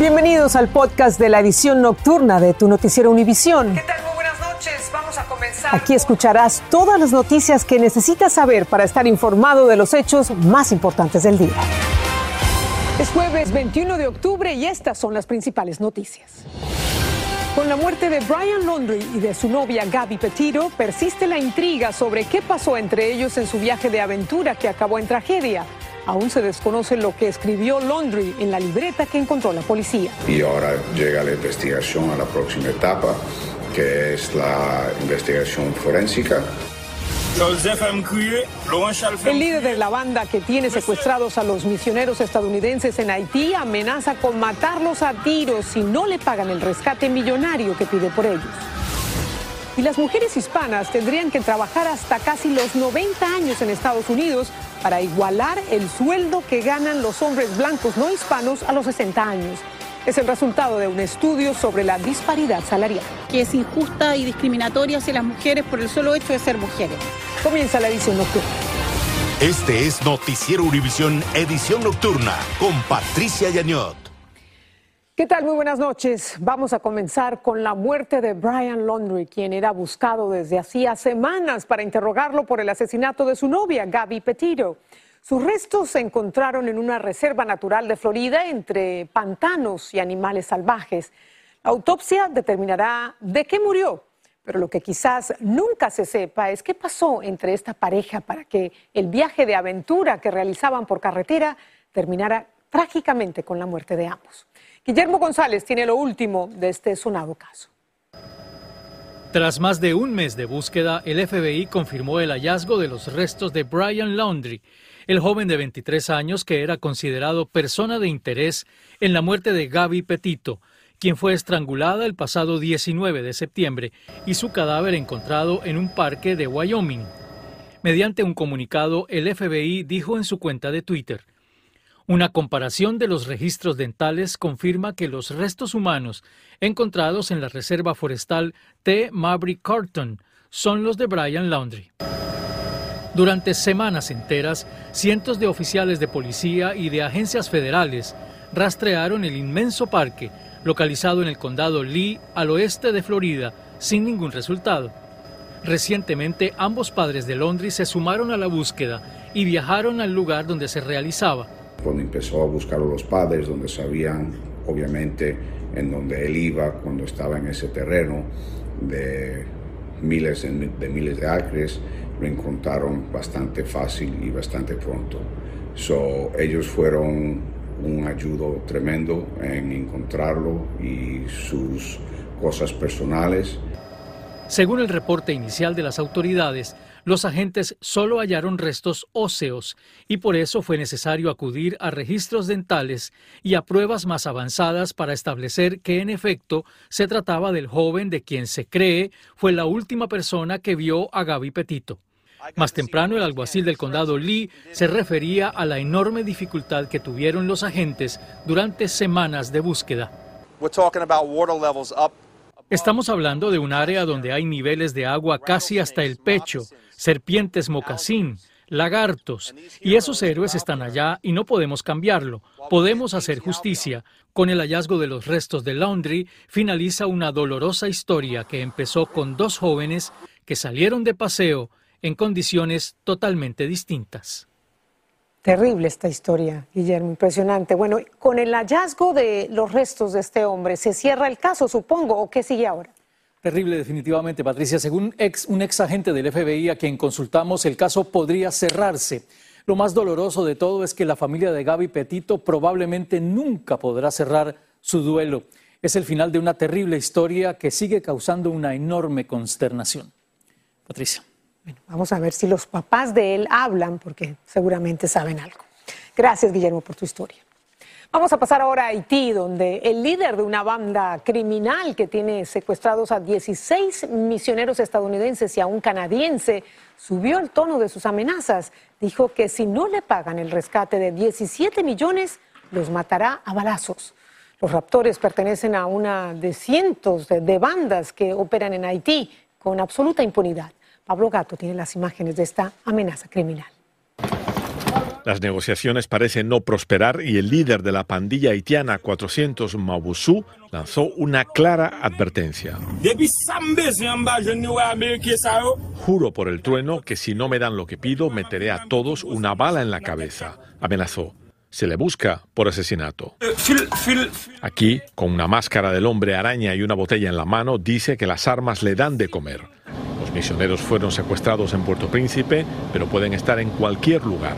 Bienvenidos al podcast de la edición nocturna de tu noticiero Univisión. ¿Qué tal? Muy buenas noches. Vamos a comenzar. Aquí escucharás todas las noticias que necesitas saber para estar informado de los hechos más importantes del día. Es jueves 21 de octubre y estas son las principales noticias. Con la muerte de Brian Laundrie y de su novia Gaby Petito, persiste la intriga sobre qué pasó entre ellos en su viaje de aventura que acabó en tragedia. Aún se desconoce lo que escribió Laundrie en la libreta que encontró la policía. Y ahora llega la investigación a la próxima etapa, que es la investigación forénsica. El líder de la banda que tiene secuestrados a los misioneros estadounidenses en Haití amenaza con matarlos a tiros si no le pagan el rescate millonario que pide por ellos. Y las mujeres hispanas tendrían que trabajar hasta casi los 90 años en Estados Unidos para igualar el sueldo que ganan los hombres blancos no hispanos a los 60 años. Es el resultado de un estudio sobre la disparidad salarial. Que es injusta y discriminatoria hacia las mujeres por el solo hecho de ser mujeres. Comienza la edición nocturna. Este es Noticiero Univisión Edición Nocturna con Patricia Yañot. ¿Qué tal? Muy buenas noches. Vamos a comenzar con la muerte de Brian Laundrie, quien era buscado desde hacía semanas para interrogarlo por el asesinato de su novia, Gaby Petito. Sus restos se encontraron en una reserva natural de Florida entre pantanos y animales salvajes. La autopsia determinará de qué murió, pero lo que quizás nunca se sepa es qué pasó entre esta pareja para que el viaje de aventura que realizaban por carretera terminara trágicamente con la muerte de ambos. Guillermo González tiene lo último de este sonado caso. Tras más de un mes de búsqueda, el FBI confirmó el hallazgo de los restos de Brian Laundrie, el joven de 23 años que era considerado persona de interés en la muerte de Gaby Petito, quien fue estrangulada el pasado 19 de septiembre y su cadáver encontrado en un parque de Wyoming. Mediante un comunicado, el FBI dijo en su cuenta de Twitter, una comparación de los registros dentales confirma que los restos humanos encontrados en la reserva forestal T. Maverick Carton son los de Brian Laundrie. Durante semanas enteras, cientos de oficiales de policía y de agencias federales rastrearon el inmenso parque localizado en el condado Lee al oeste de Florida sin ningún resultado. Recientemente ambos padres de Laundrie se sumaron a la búsqueda y viajaron al lugar donde se realizaba cuando empezó a buscar a los padres, donde sabían obviamente en donde él iba cuando estaba en ese terreno de miles de miles de acres, lo encontraron bastante fácil y bastante pronto. So, ellos fueron un ayudo tremendo en encontrarlo y sus cosas personales. Según el reporte inicial de las autoridades, los agentes solo hallaron restos óseos y por eso fue necesario acudir a registros dentales y a pruebas más avanzadas para establecer que en efecto se trataba del joven de quien se cree fue la última persona que vio a Gaby Petito. Más temprano, el alguacil del condado Lee se refería a la enorme dificultad que tuvieron los agentes durante semanas de búsqueda. Estamos hablando de un área donde hay niveles de agua casi hasta el pecho, serpientes mocasín, lagartos, y esos héroes están allá y no podemos cambiarlo. Podemos hacer justicia. Con el hallazgo de los restos de Laundry finaliza una dolorosa historia que empezó con dos jóvenes que salieron de paseo en condiciones totalmente distintas. Terrible esta historia, Guillermo, impresionante. Bueno, con el hallazgo de los restos de este hombre, ¿se cierra el caso, supongo, o qué sigue ahora? Terrible, definitivamente, Patricia. Según ex, un ex agente del FBI a quien consultamos, el caso podría cerrarse. Lo más doloroso de todo es que la familia de Gaby Petito probablemente nunca podrá cerrar su duelo. Es el final de una terrible historia que sigue causando una enorme consternación. Patricia vamos a ver si los papás de él hablan, porque seguramente saben algo. Gracias, Guillermo, por tu historia. Vamos a pasar ahora a Haití, donde el líder de una banda criminal que tiene secuestrados a 16 misioneros estadounidenses y a un canadiense subió el tono de sus amenazas. Dijo que si no le pagan el rescate de 17 millones, los matará a balazos. Los raptores pertenecen a una de cientos de bandas que operan en Haití con absoluta impunidad. Pablo Gato tiene las imágenes de esta amenaza criminal. Las negociaciones parecen no prosperar y el líder de la pandilla haitiana 400 Mabusú lanzó una clara advertencia. Juro por el trueno que si no me dan lo que pido, meteré a todos una bala en la cabeza, amenazó. Se le busca por asesinato. Aquí, con una máscara del hombre araña y una botella en la mano, dice que las armas le dan de comer. Los misioneros fueron secuestrados en Puerto Príncipe, pero pueden estar en cualquier lugar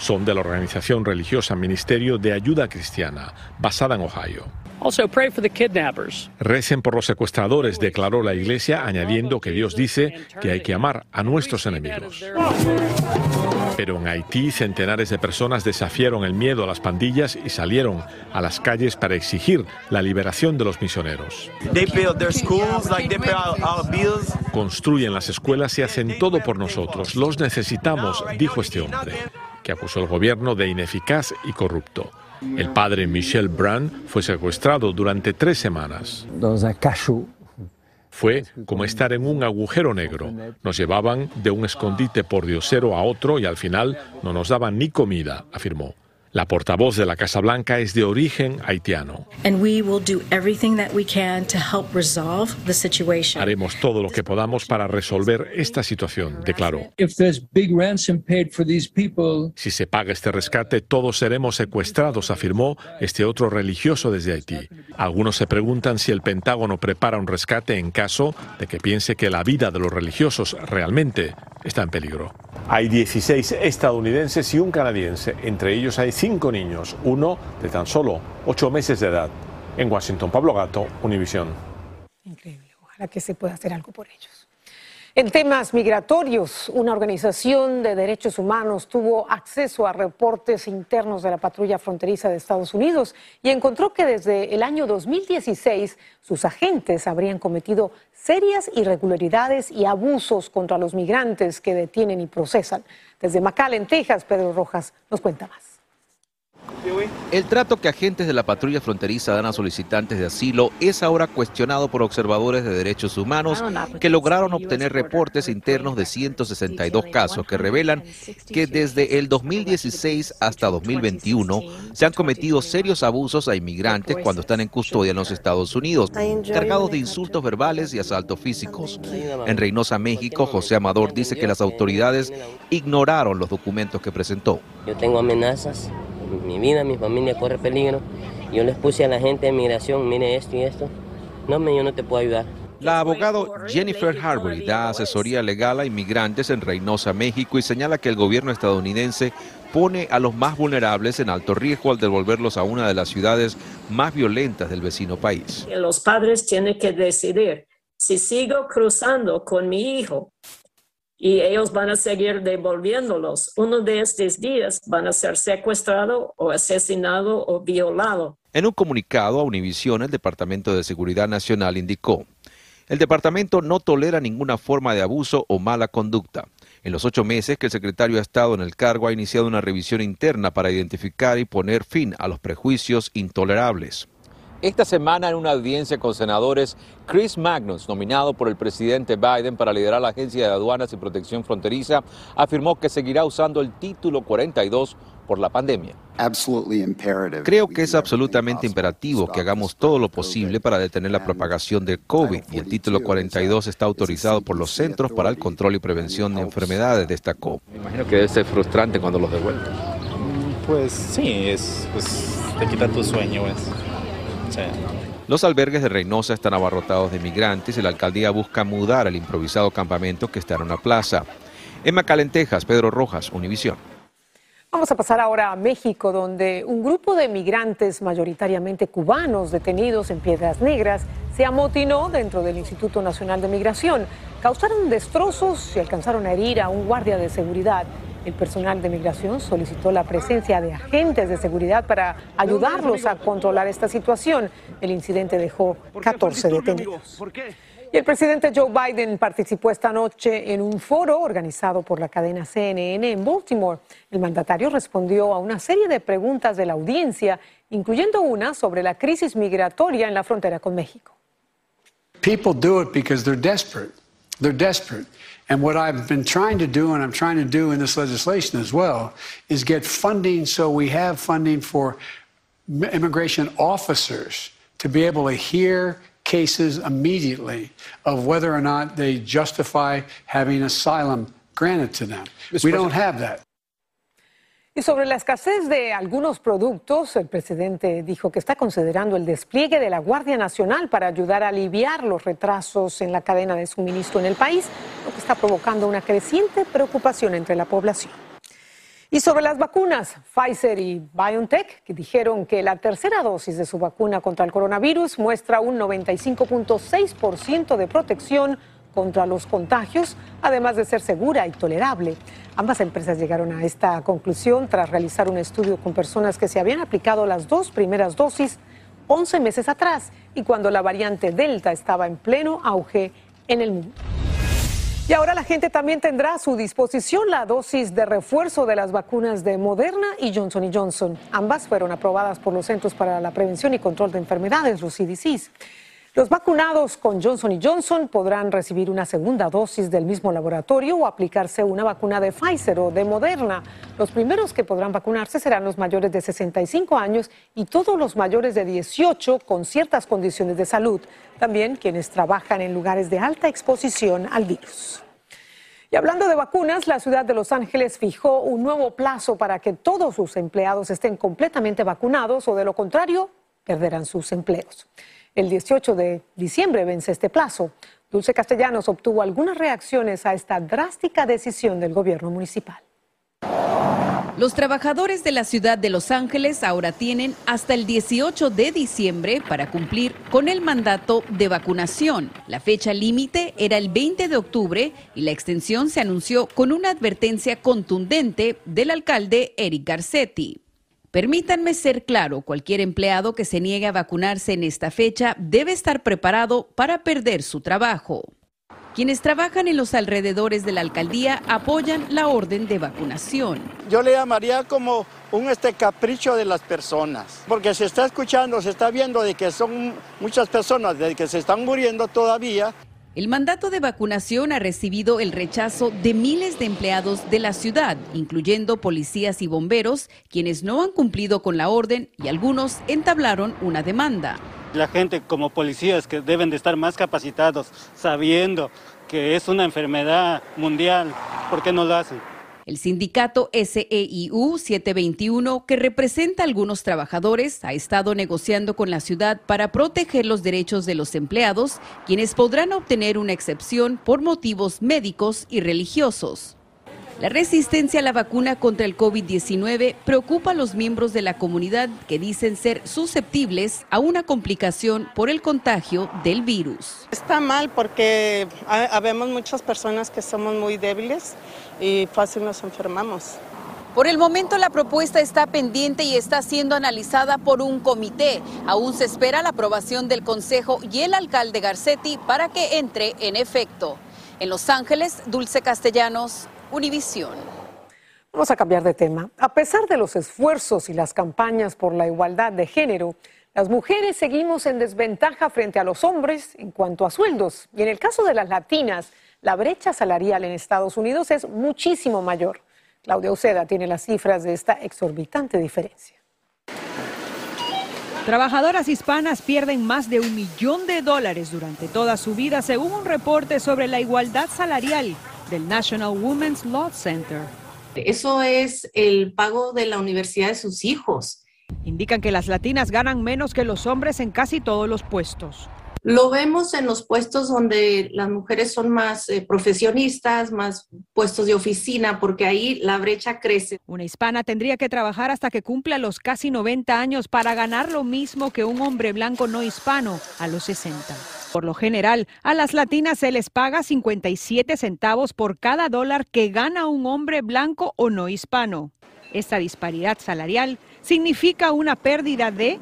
son de la organización religiosa Ministerio de Ayuda Cristiana, basada en Ohio. Recen por los secuestradores, declaró la iglesia, añadiendo que Dios dice que hay que amar a nuestros enemigos. Pero en Haití, centenares de personas desafiaron el miedo a las pandillas y salieron a las calles para exigir la liberación de los misioneros. Construyen las escuelas y hacen todo por nosotros. Los necesitamos, dijo este hombre que acusó al gobierno de ineficaz y corrupto. El padre Michel Brand fue secuestrado durante tres semanas. Fue como estar en un agujero negro. Nos llevaban de un escondite por diosero a otro y al final no nos daban ni comida, afirmó. La portavoz de la Casa Blanca es de origen haitiano. Haremos todo lo que podamos para resolver esta situación, declaró. Si se paga este rescate, todos seremos secuestrados, afirmó este otro religioso desde Haití. Algunos se preguntan si el Pentágono prepara un rescate en caso de que piense que la vida de los religiosos realmente está en peligro. Hay 16 estadounidenses y un canadiense. Entre ellos hay cinco niños, uno de tan solo ocho meses de edad. En Washington, Pablo Gato, Univisión. Increíble. Ojalá que se pueda hacer algo por ellos. En temas migratorios, una organización de derechos humanos tuvo acceso a reportes internos de la patrulla fronteriza de Estados Unidos y encontró que desde el año 2016 sus agentes habrían cometido serias irregularidades y abusos contra los migrantes que detienen y procesan. Desde McAllen, Texas, Pedro Rojas nos cuenta más. El trato que agentes de la patrulla fronteriza dan a solicitantes de asilo es ahora cuestionado por observadores de derechos humanos que lograron obtener reportes internos de 162 casos que revelan que desde el 2016 hasta 2021 se han cometido serios abusos a inmigrantes cuando están en custodia en los Estados Unidos, cargados de insultos verbales y asaltos físicos. En Reynosa, México, José Amador dice que las autoridades ignoraron los documentos que presentó. Yo tengo amenazas mi vida, mi familia corre peligro. Yo les puse a la gente de migración, mire esto y esto. No, yo no te puedo ayudar. La abogada Jennifer Harbury da asesoría legal a inmigrantes en Reynosa, México y señala que el gobierno estadounidense pone a los más vulnerables en alto riesgo al devolverlos a una de las ciudades más violentas del vecino país. Los padres tienen que decidir si sigo cruzando con mi hijo y ellos van a seguir devolviéndolos. Uno de estos días van a ser secuestrado o asesinado o violado. En un comunicado a Univision, el Departamento de Seguridad Nacional indicó, el departamento no tolera ninguna forma de abuso o mala conducta. En los ocho meses que el secretario ha estado en el cargo ha iniciado una revisión interna para identificar y poner fin a los prejuicios intolerables. Esta semana en una audiencia con senadores, Chris Magnus, nominado por el presidente Biden para liderar la Agencia de Aduanas y Protección Fronteriza, afirmó que seguirá usando el título 42 por la pandemia. Creo que es absolutamente imperativo que hagamos todo lo posible para detener la propagación del COVID y el título 42 está autorizado por los Centros para el Control y Prevención de Enfermedades, destacó. Me imagino que debe ser frustrante cuando los devuelven. Pues sí, es, pues, te quita tu sueño. Los albergues de Reynosa están abarrotados de migrantes y la alcaldía busca mudar el improvisado campamento que está en una plaza. En McAllen, Texas, Pedro Rojas, Univisión. Vamos a pasar ahora a México, donde un grupo de migrantes, mayoritariamente cubanos, detenidos en Piedras Negras, se amotinó dentro del Instituto Nacional de Migración. Causaron destrozos y alcanzaron a herir a un guardia de seguridad. El personal de migración solicitó la presencia de agentes de seguridad para ayudarlos a controlar esta situación. El incidente dejó 14 detenidos. Y el presidente Joe Biden participó esta noche en un foro organizado por la cadena CNN en Baltimore. El mandatario respondió a una serie de preguntas de la audiencia, incluyendo una sobre la crisis migratoria en la frontera con México. People do it because they're desperate. They're desperate. And what I've been trying to do, and I'm trying to do in this legislation as well, is get funding so we have funding for immigration officers to be able to hear cases immediately of whether or not they justify having asylum granted to them. We don't have that. Y sobre la escasez de algunos productos, el presidente dijo que está considerando el despliegue de la Guardia Nacional para ayudar a aliviar los retrasos en la cadena de suministro en el país, lo que está provocando una creciente preocupación entre la población. Y sobre las vacunas, Pfizer y BioNTech, que dijeron que la tercera dosis de su vacuna contra el coronavirus muestra un 95.6% de protección contra los contagios, además de ser segura y tolerable. Ambas empresas llegaron a esta conclusión tras realizar un estudio con personas que se habían aplicado las dos primeras dosis 11 meses atrás y cuando la variante Delta estaba en pleno auge en el mundo. Y ahora la gente también tendrá a su disposición la dosis de refuerzo de las vacunas de Moderna y Johnson Johnson. Ambas fueron aprobadas por los Centros para la Prevención y Control de Enfermedades, los CDCs. Los vacunados con Johnson Johnson podrán recibir una segunda dosis del mismo laboratorio o aplicarse una vacuna de Pfizer o de Moderna. Los primeros que podrán vacunarse serán los mayores de 65 años y todos los mayores de 18 con ciertas condiciones de salud. También quienes trabajan en lugares de alta exposición al virus. Y hablando de vacunas, la ciudad de Los Ángeles fijó un nuevo plazo para que todos sus empleados estén completamente vacunados o de lo contrario perderán sus empleos. El 18 de diciembre vence este plazo. Dulce Castellanos obtuvo algunas reacciones a esta drástica decisión del gobierno municipal. Los trabajadores de la ciudad de Los Ángeles ahora tienen hasta el 18 de diciembre para cumplir con el mandato de vacunación. La fecha límite era el 20 de octubre y la extensión se anunció con una advertencia contundente del alcalde Eric Garcetti. Permítanme ser claro, cualquier empleado que se niegue a vacunarse en esta fecha debe estar preparado para perder su trabajo. Quienes trabajan en los alrededores de la alcaldía apoyan la orden de vacunación. Yo le llamaría como un este capricho de las personas, porque se está escuchando, se está viendo de que son muchas personas de que se están muriendo todavía. El mandato de vacunación ha recibido el rechazo de miles de empleados de la ciudad, incluyendo policías y bomberos, quienes no han cumplido con la orden y algunos entablaron una demanda. La gente como policías que deben de estar más capacitados, sabiendo que es una enfermedad mundial, ¿por qué no lo hacen? El sindicato SEIU 721, que representa a algunos trabajadores, ha estado negociando con la ciudad para proteger los derechos de los empleados, quienes podrán obtener una excepción por motivos médicos y religiosos. La resistencia a la vacuna contra el COVID-19 preocupa a los miembros de la comunidad que dicen ser susceptibles a una complicación por el contagio del virus. Está mal porque habemos muchas personas que somos muy débiles y fácil nos enfermamos. Por el momento la propuesta está pendiente y está siendo analizada por un comité. Aún se espera la aprobación del Consejo y el alcalde Garcetti para que entre en efecto. En Los Ángeles, Dulce Castellanos, Univisión. Vamos a cambiar de tema. A pesar de los esfuerzos y las campañas por la igualdad de género, las mujeres seguimos en desventaja frente a los hombres en cuanto a sueldos. Y en el caso de las latinas, la brecha salarial en Estados Unidos es muchísimo mayor. Claudia Uceda tiene las cifras de esta exorbitante diferencia. Trabajadoras hispanas pierden más de un millón de dólares durante toda su vida, según un reporte sobre la igualdad salarial del National Women's Law Center. Eso es el pago de la universidad de sus hijos. Indican que las latinas ganan menos que los hombres en casi todos los puestos. Lo vemos en los puestos donde las mujeres son más eh, profesionistas, más puestos de oficina, porque ahí la brecha crece. Una hispana tendría que trabajar hasta que cumpla los casi 90 años para ganar lo mismo que un hombre blanco no hispano a los 60. Por lo general, a las latinas se les paga 57 centavos por cada dólar que gana un hombre blanco o no hispano. Esta disparidad salarial significa una pérdida de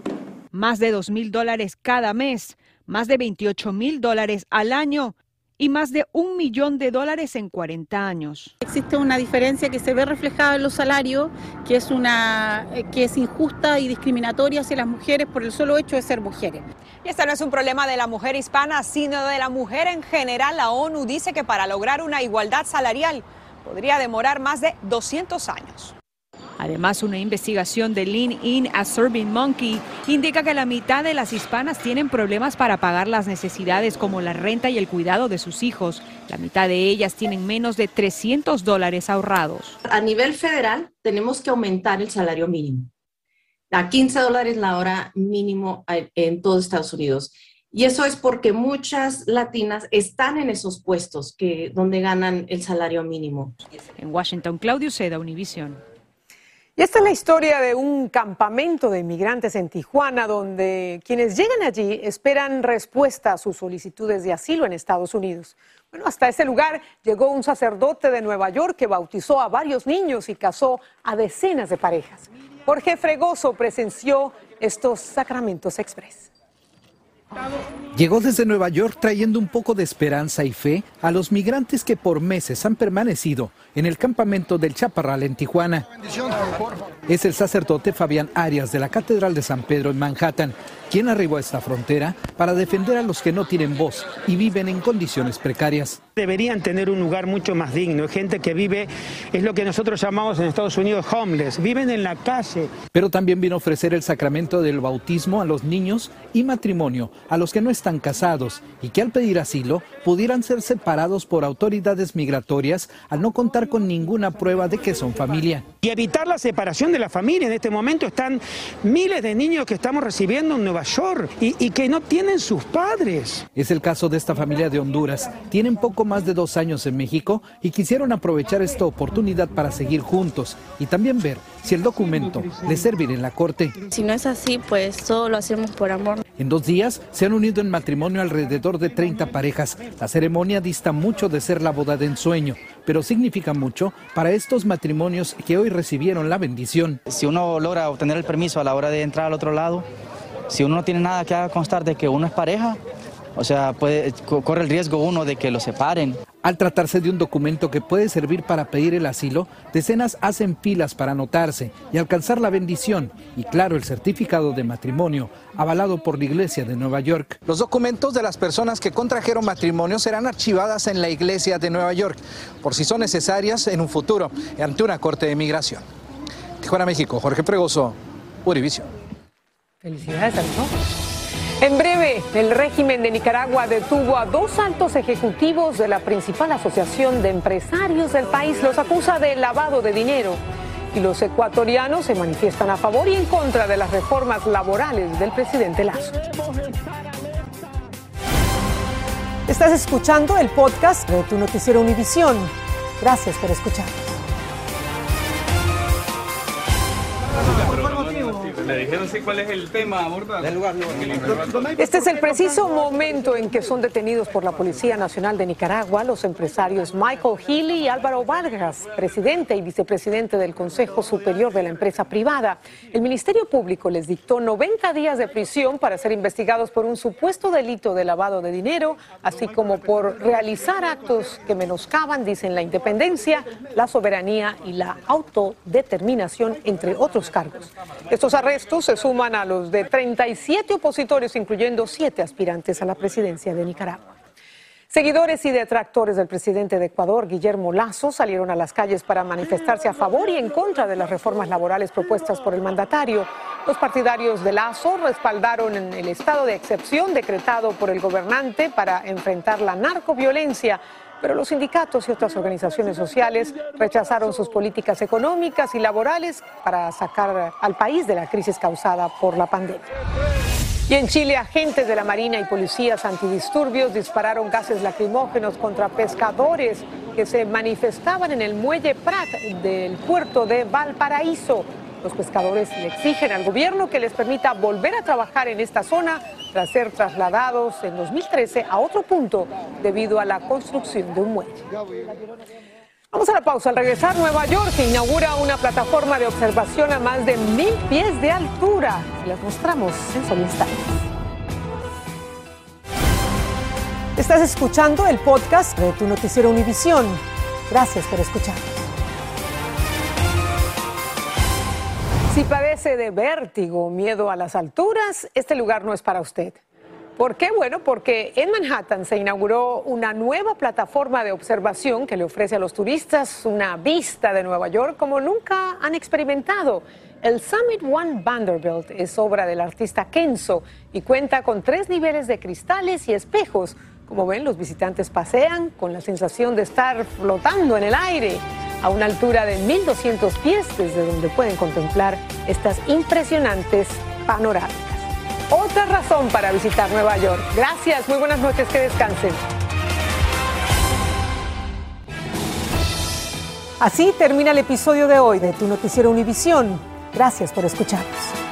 más de 2 mil dólares cada mes más de 28 mil dólares al año y más de un millón de dólares en 40 años. Existe una diferencia que se ve reflejada en los salarios, que es, una, eh, que es injusta y discriminatoria hacia las mujeres por el solo hecho de ser mujeres. Y este no es un problema de la mujer hispana, sino de la mujer en general. La ONU dice que para lograr una igualdad salarial podría demorar más de 200 años. Además, una investigación de Lean In a Serving Monkey indica que la mitad de las hispanas tienen problemas para pagar las necesidades como la renta y el cuidado de sus hijos. La mitad de ellas tienen menos de 300 dólares ahorrados. A nivel federal, tenemos que aumentar el salario mínimo a 15 dólares la hora mínimo en todo Estados Unidos. Y eso es porque muchas latinas están en esos puestos que, donde ganan el salario mínimo. En Washington, Claudio Seda, Univision. Y esta es la historia de un campamento de inmigrantes en Tijuana, donde quienes llegan allí esperan respuesta a sus solicitudes de asilo en Estados Unidos. Bueno, hasta ese lugar llegó un sacerdote de Nueva York que bautizó a varios niños y casó a decenas de parejas. Jorge Fregoso presenció estos sacramentos express. Llegó desde Nueva York trayendo un poco de esperanza y fe a los migrantes que por meses han permanecido en el campamento del Chaparral en Tijuana. Es el sacerdote Fabián Arias de la Catedral de San Pedro en Manhattan, quien arribó a esta frontera para defender a los que no tienen voz y viven en condiciones precarias. Deberían tener un lugar mucho más digno, gente que vive, es lo que nosotros llamamos en Estados Unidos homeless, viven en la calle. Pero también vino a ofrecer el sacramento del bautismo a los niños y matrimonio a los que no están casados y que al pedir asilo pudieran ser separados por autoridades migratorias al no contar con ninguna prueba de que son familia. Y evitar la separación de la familia. En este momento están miles de niños que estamos recibiendo en Nueva York y, y que no tienen sus padres. Es el caso de esta familia de Honduras. Tienen poco más de dos años en México y quisieron aprovechar esta oportunidad para seguir juntos y también ver si el documento les servirá en la corte. Si no es así, pues todo lo hacemos por amor. En dos días se han unido en matrimonio alrededor de 30 parejas. La ceremonia dista mucho de ser la boda de ensueño, pero significa mucho para estos matrimonios que hoy recibieron la bendición. Si uno logra obtener el permiso a la hora de entrar al otro lado, si uno no tiene nada que haga constar de que uno es pareja, o sea, puede, corre el riesgo uno de que lo separen. Al tratarse de un documento que puede servir para pedir el asilo, decenas hacen filas para anotarse y alcanzar la bendición y claro el certificado de matrimonio avalado por la Iglesia de Nueva York. Los documentos de las personas que contrajeron matrimonio serán archivadas en la Iglesia de Nueva York por si son necesarias en un futuro ante una corte de migración. Tijuana, México, Jorge Pregoso, Univision. Felicidades a en breve, el régimen de Nicaragua detuvo a dos altos ejecutivos de la principal asociación de empresarios del país. Los acusa de lavado de dinero. Y los ecuatorianos se manifiestan a favor y en contra de las reformas laborales del presidente Lazo. Estás escuchando el podcast de tu noticiero Univisión. Gracias por escuchar. Le dijeron sí cuál es el tema Este es el preciso momento en que son detenidos por la Policía Nacional de Nicaragua los empresarios Michael Healy y Álvaro Vargas, presidente y vicepresidente del Consejo Superior de la empresa privada. El Ministerio Público les dictó 90 días de prisión para ser investigados por un supuesto delito de lavado de dinero, así como por realizar actos que menoscaban, dicen, la independencia, la soberanía y la autodeterminación, entre otros cargos. Estos arrestos estos se suman a los de 37 opositores, incluyendo siete aspirantes a la presidencia de Nicaragua. Seguidores y detractores del presidente de Ecuador, Guillermo Lazo, salieron a las calles para manifestarse a favor y en contra de las reformas laborales propuestas por el mandatario. Los partidarios de Lazo respaldaron el estado de excepción decretado por el gobernante para enfrentar la narcoviolencia pero los sindicatos y otras organizaciones sociales rechazaron sus políticas económicas y laborales para sacar al país de la crisis causada por la pandemia. Y en Chile, agentes de la Marina y policías antidisturbios dispararon gases lacrimógenos contra pescadores que se manifestaban en el muelle Prat del puerto de Valparaíso. Los pescadores le exigen al gobierno que les permita volver a trabajar en esta zona tras ser trasladados en 2013 a otro punto debido a la construcción de un muelle. Vamos a la pausa. Al regresar, Nueva York inaugura una plataforma de observación a más de mil pies de altura. Les mostramos en solo instantes. Estás escuchando el podcast de tu noticiero Univisión. Gracias por escucharnos. Si padece de vértigo miedo a las alturas, este lugar no es para usted. ¿Por qué? Bueno, porque en Manhattan se inauguró una nueva plataforma de observación que le ofrece a los turistas una vista de Nueva York como nunca han experimentado. El Summit One Vanderbilt es obra del artista Kenzo y cuenta con tres niveles de cristales y espejos. Como ven, los visitantes pasean con la sensación de estar flotando en el aire a una altura de 1.200 pies, desde donde pueden contemplar estas impresionantes panorámicas. Otra razón para visitar Nueva York. Gracias, muy buenas noches, que descansen. Así termina el episodio de hoy de Tu Noticiero Univisión. Gracias por escucharnos.